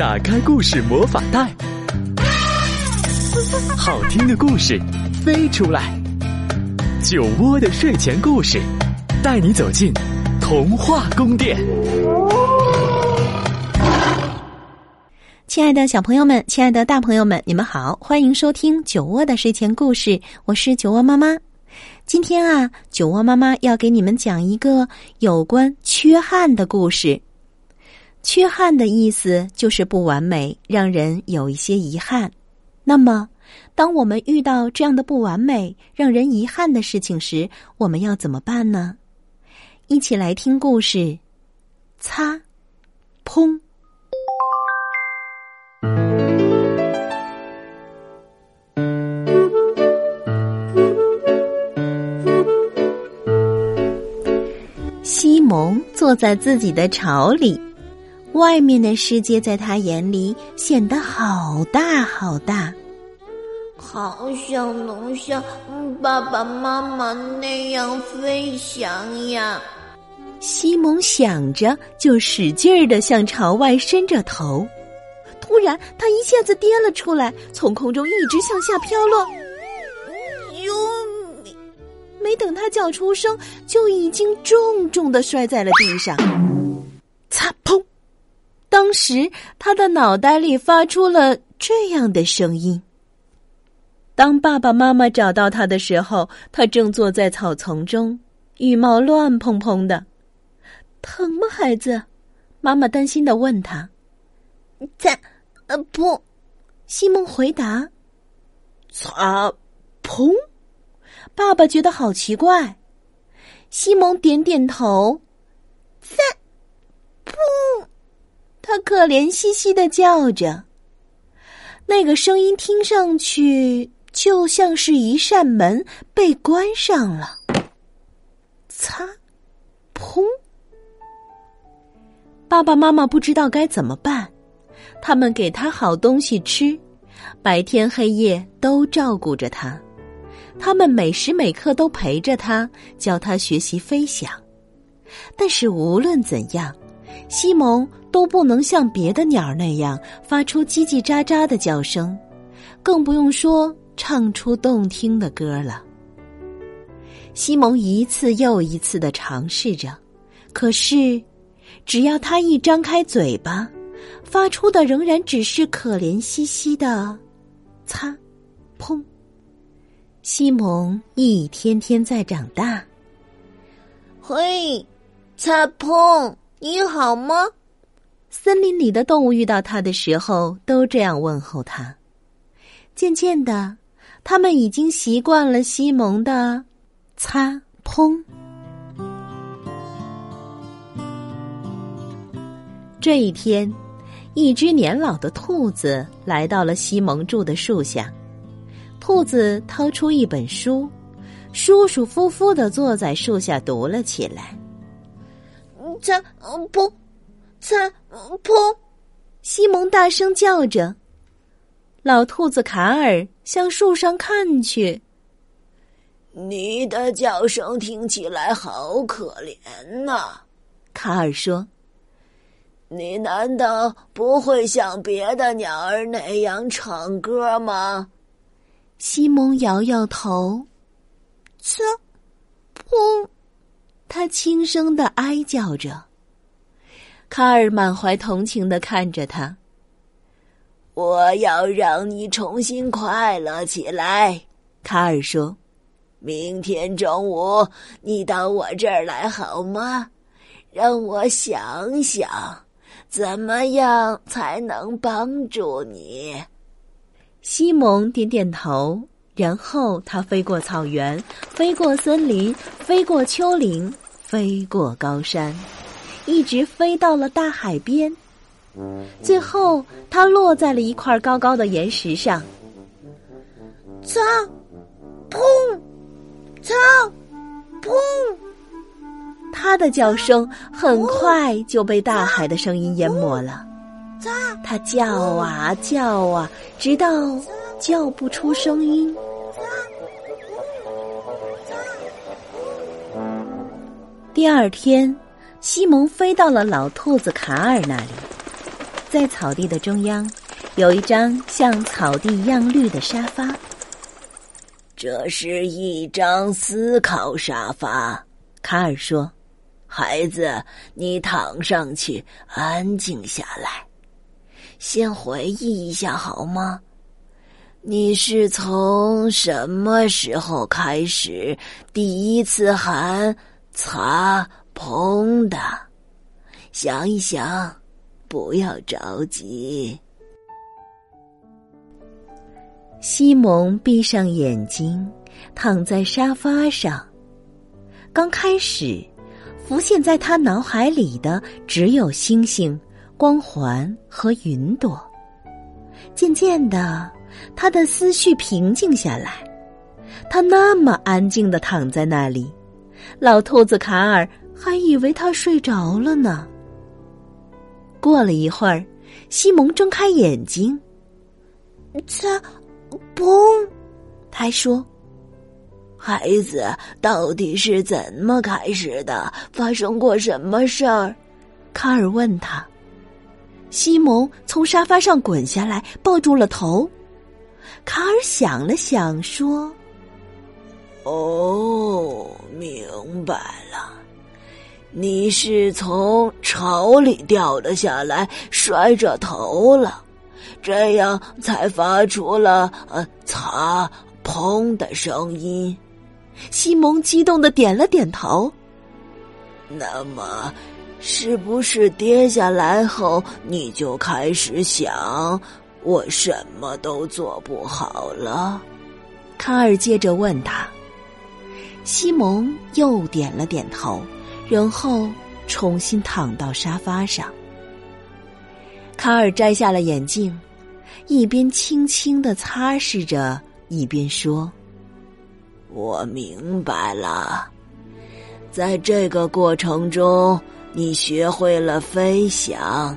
打开故事魔法袋，好听的故事飞出来。酒窝的睡前故事，带你走进童话宫殿。亲爱的小朋友们，亲爱的大朋友们，你们好，欢迎收听酒窝的睡前故事，我是酒窝妈妈。今天啊，酒窝妈妈要给你们讲一个有关缺憾的故事。缺憾的意思就是不完美，让人有一些遗憾。那么，当我们遇到这样的不完美、让人遗憾的事情时，我们要怎么办呢？一起来听故事。擦，砰。蒙坐在自己的巢里，外面的世界在他眼里显得好大好大，好想能像爸爸妈妈那样飞翔呀！西蒙想着，就使劲儿的向朝外伸着头。突然，他一下子跌了出来，从空中一直向下飘落。没等他叫出声，就已经重重的摔在了地上。当时他的脑袋里发出了这样的声音。当爸爸妈妈找到他的时候，他正坐在草丛中，羽毛乱蓬蓬的。疼吗，孩子？妈妈担心的问他。擦，呃，不！西蒙回答。擦，砰！爸爸觉得好奇怪，西蒙点点头，在，砰！他可怜兮兮的叫着，那个声音听上去就像是一扇门被关上了。擦，砰！爸爸妈妈不知道该怎么办，他们给他好东西吃，白天黑夜都照顾着他。他们每时每刻都陪着他，教他学习飞翔。但是无论怎样，西蒙都不能像别的鸟儿那样发出叽叽喳喳的叫声，更不用说唱出动听的歌了。西蒙一次又一次的尝试着，可是，只要他一张开嘴巴，发出的仍然只是可怜兮兮的“擦，砰”。西蒙一天天在长大。嘿，擦碰，你好吗？森林里的动物遇到他的时候都这样问候他。渐渐的，他们已经习惯了西蒙的擦碰。这一天，一只年老的兔子来到了西蒙住的树下。兔子掏出一本书，舒舒服服的坐在树下读了起来。擦，砰！擦，砰！西蒙大声叫着。老兔子卡尔向树上看去。你的叫声听起来好可怜呐，卡尔说。你难道不会像别的鸟儿那样唱歌吗？西蒙摇摇头，呲，砰！他轻声的哀叫着。卡尔满怀同情的看着他。我要让你重新快乐起来，卡尔说。明天中午你到我这儿来好吗？让我想想，怎么样才能帮助你。西蒙点点头，然后他飞过草原，飞过森林，飞过丘陵，飞过高山，一直飞到了大海边。最后，它落在了一块高高的岩石上。操！砰！操！砰！他的叫声很快就被大海的声音淹没了。他叫啊叫啊，直到叫不出声音。第二天，西蒙飞到了老兔子卡尔那里。在草地的中央，有一张像草地一样绿的沙发。这是一张思考沙发，卡尔说：“孩子，你躺上去，安静下来，先回忆一下好吗？你是从什么时候开始第一次喊‘擦砰’的？想一想，不要着急。”西蒙闭上眼睛，躺在沙发上。刚开始，浮现在他脑海里的只有星星、光环和云朵。渐渐的，他的思绪平静下来。他那么安静的躺在那里，老兔子卡尔还以为他睡着了呢。过了一会儿，西蒙睁开眼睛，他。嘣！他说：“孩子，到底是怎么开始的？发生过什么事儿？”卡尔问他。西蒙从沙发上滚下来，抱住了头。卡尔想了想，说：“哦，明白了，你是从巢里掉了下来，摔着头了。”这样才发出了呃“擦砰”的声音。西蒙激动的点了点头。那么，是不是跌下来后你就开始想我什么都做不好了？卡尔接着问他。西蒙又点了点头，然后重新躺到沙发上。卡尔摘下了眼镜。一边轻轻的擦拭着，一边说：“我明白了，在这个过程中，你学会了飞翔，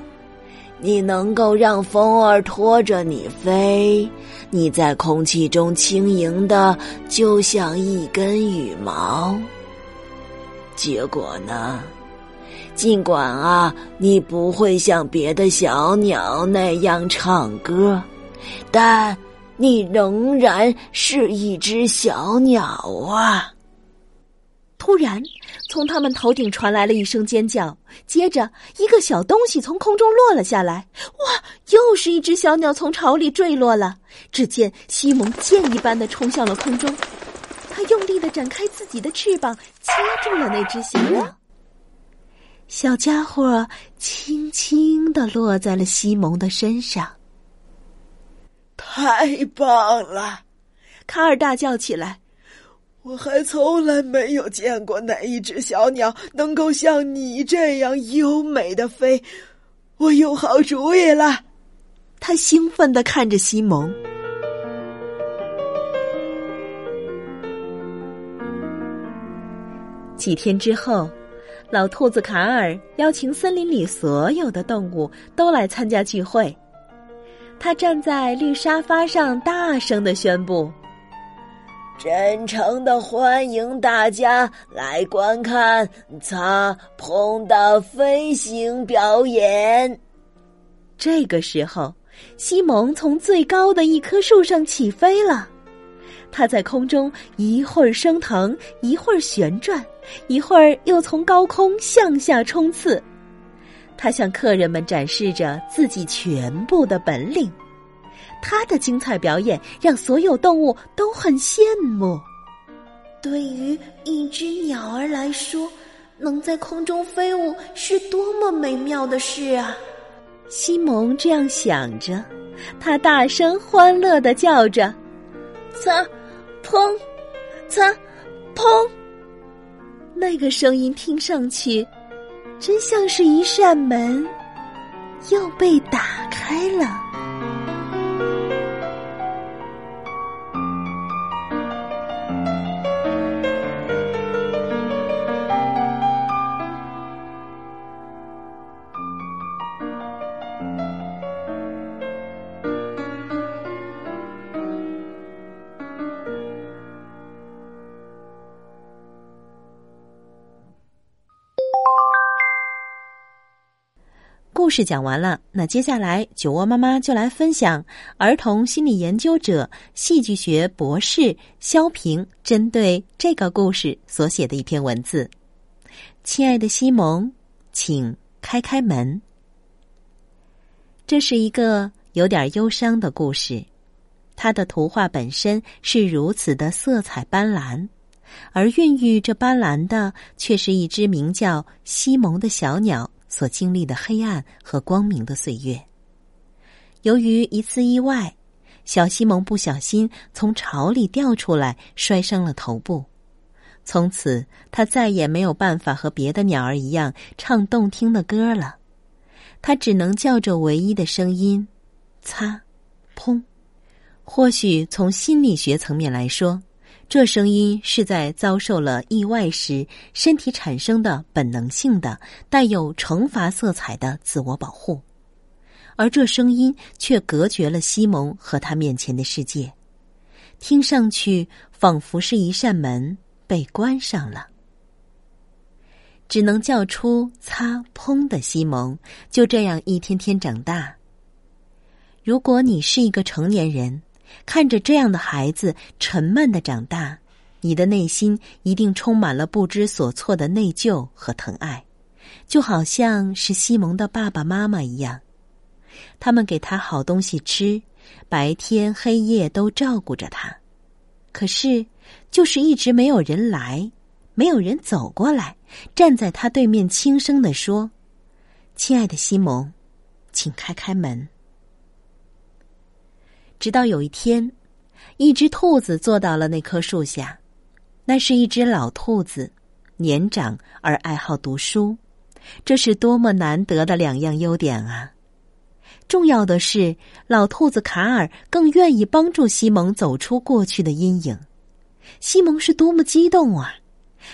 你能够让风儿拖着你飞，你在空气中轻盈的，就像一根羽毛。结果呢？”尽管啊，你不会像别的小鸟那样唱歌，但你仍然是一只小鸟啊！突然，从他们头顶传来了一声尖叫，接着一个小东西从空中落了下来。哇！又是一只小鸟从巢里坠落了。只见西蒙箭一般的冲向了空中，他用力的展开自己的翅膀，接住了那只小鸟。小家伙轻轻的落在了西蒙的身上。太棒了！卡尔大叫起来：“我还从来没有见过哪一只小鸟能够像你这样优美的飞。我有好主意了！”他兴奋的看着西蒙。几天之后。老兔子卡尔邀请森林里所有的动物都来参加聚会。他站在绿沙发上，大声的宣布：“真诚的欢迎大家来观看擦碰的飞行表演。”这个时候，西蒙从最高的一棵树上起飞了。他在空中一会儿升腾，一会儿旋转，一会儿又从高空向下冲刺。它向客人们展示着自己全部的本领。他的精彩表演让所有动物都很羡慕。对于一只鸟儿来说，能在空中飞舞是多么美妙的事啊！西蒙这样想着，他大声欢乐的叫着：“擦！”砰！擦！砰！那个声音听上去，真像是一扇门又被打开了。事讲完了，那接下来酒窝妈妈就来分享儿童心理研究者、戏剧学博士肖平针对这个故事所写的一篇文字。亲爱的西蒙，请开开门。这是一个有点忧伤的故事，它的图画本身是如此的色彩斑斓，而孕育这斑斓的却是一只名叫西蒙的小鸟。所经历的黑暗和光明的岁月。由于一次意外，小西蒙不小心从巢里掉出来，摔伤了头部。从此，他再也没有办法和别的鸟儿一样唱动听的歌了。他只能叫着唯一的声音：“擦，砰。”或许从心理学层面来说。这声音是在遭受了意外时身体产生的本能性的带有惩罚色彩的自我保护，而这声音却隔绝了西蒙和他面前的世界，听上去仿佛是一扇门被关上了。只能叫出“擦砰”的西蒙，就这样一天天长大。如果你是一个成年人。看着这样的孩子沉闷的长大，你的内心一定充满了不知所措的内疚和疼爱，就好像是西蒙的爸爸妈妈一样，他们给他好东西吃，白天黑夜都照顾着他，可是就是一直没有人来，没有人走过来，站在他对面轻声的说：“亲爱的西蒙，请开开门。”直到有一天，一只兔子坐到了那棵树下。那是一只老兔子，年长而爱好读书，这是多么难得的两样优点啊！重要的是，老兔子卡尔更愿意帮助西蒙走出过去的阴影。西蒙是多么激动啊！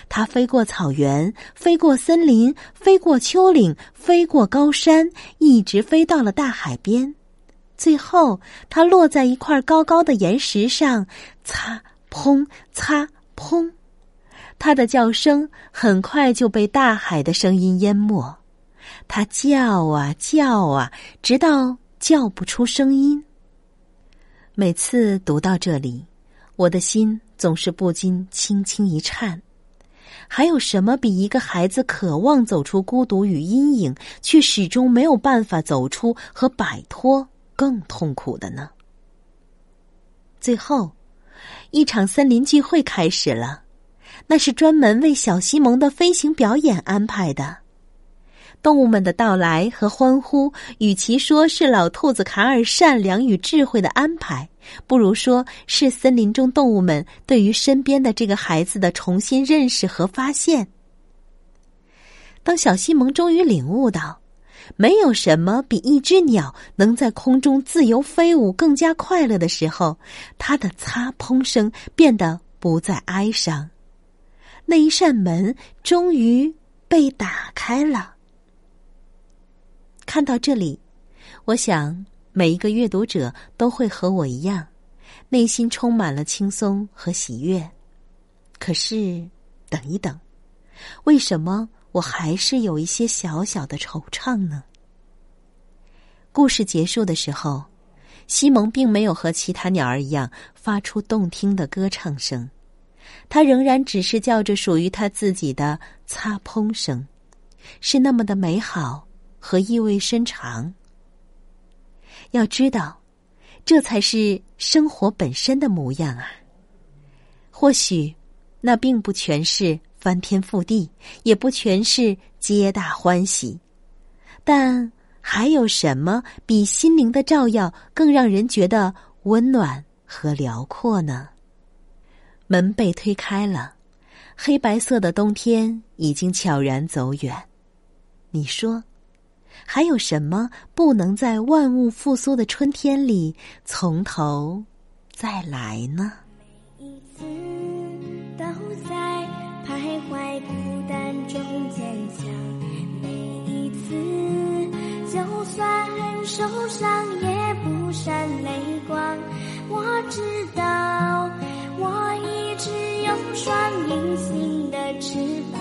他飞过草原，飞过森林，飞过丘陵，飞过高山，一直飞到了大海边。最后，它落在一块高高的岩石上，擦砰，擦砰，它的叫声很快就被大海的声音淹没。它叫啊叫啊，直到叫不出声音。每次读到这里，我的心总是不禁轻轻一颤。还有什么比一个孩子渴望走出孤独与阴影，却始终没有办法走出和摆脱？更痛苦的呢。最后，一场森林聚会开始了，那是专门为小西蒙的飞行表演安排的。动物们的到来和欢呼，与其说是老兔子卡尔善良与智慧的安排，不如说是森林中动物们对于身边的这个孩子的重新认识和发现。当小西蒙终于领悟到。没有什么比一只鸟能在空中自由飞舞更加快乐的时候，它的擦砰声变得不再哀伤。那一扇门终于被打开了。看到这里，我想每一个阅读者都会和我一样，内心充满了轻松和喜悦。可是，等一等，为什么？我还是有一些小小的惆怅呢。故事结束的时候，西蒙并没有和其他鸟儿一样发出动听的歌唱声，他仍然只是叫着属于他自己的擦砰声，是那么的美好和意味深长。要知道，这才是生活本身的模样啊。或许，那并不全是。翻天覆地，也不全是皆大欢喜，但还有什么比心灵的照耀更让人觉得温暖和辽阔呢？门被推开了，黑白色的冬天已经悄然走远。你说，还有什么不能在万物复苏的春天里从头再来呢？受伤也不闪泪光我知道我一直有双隐形的翅膀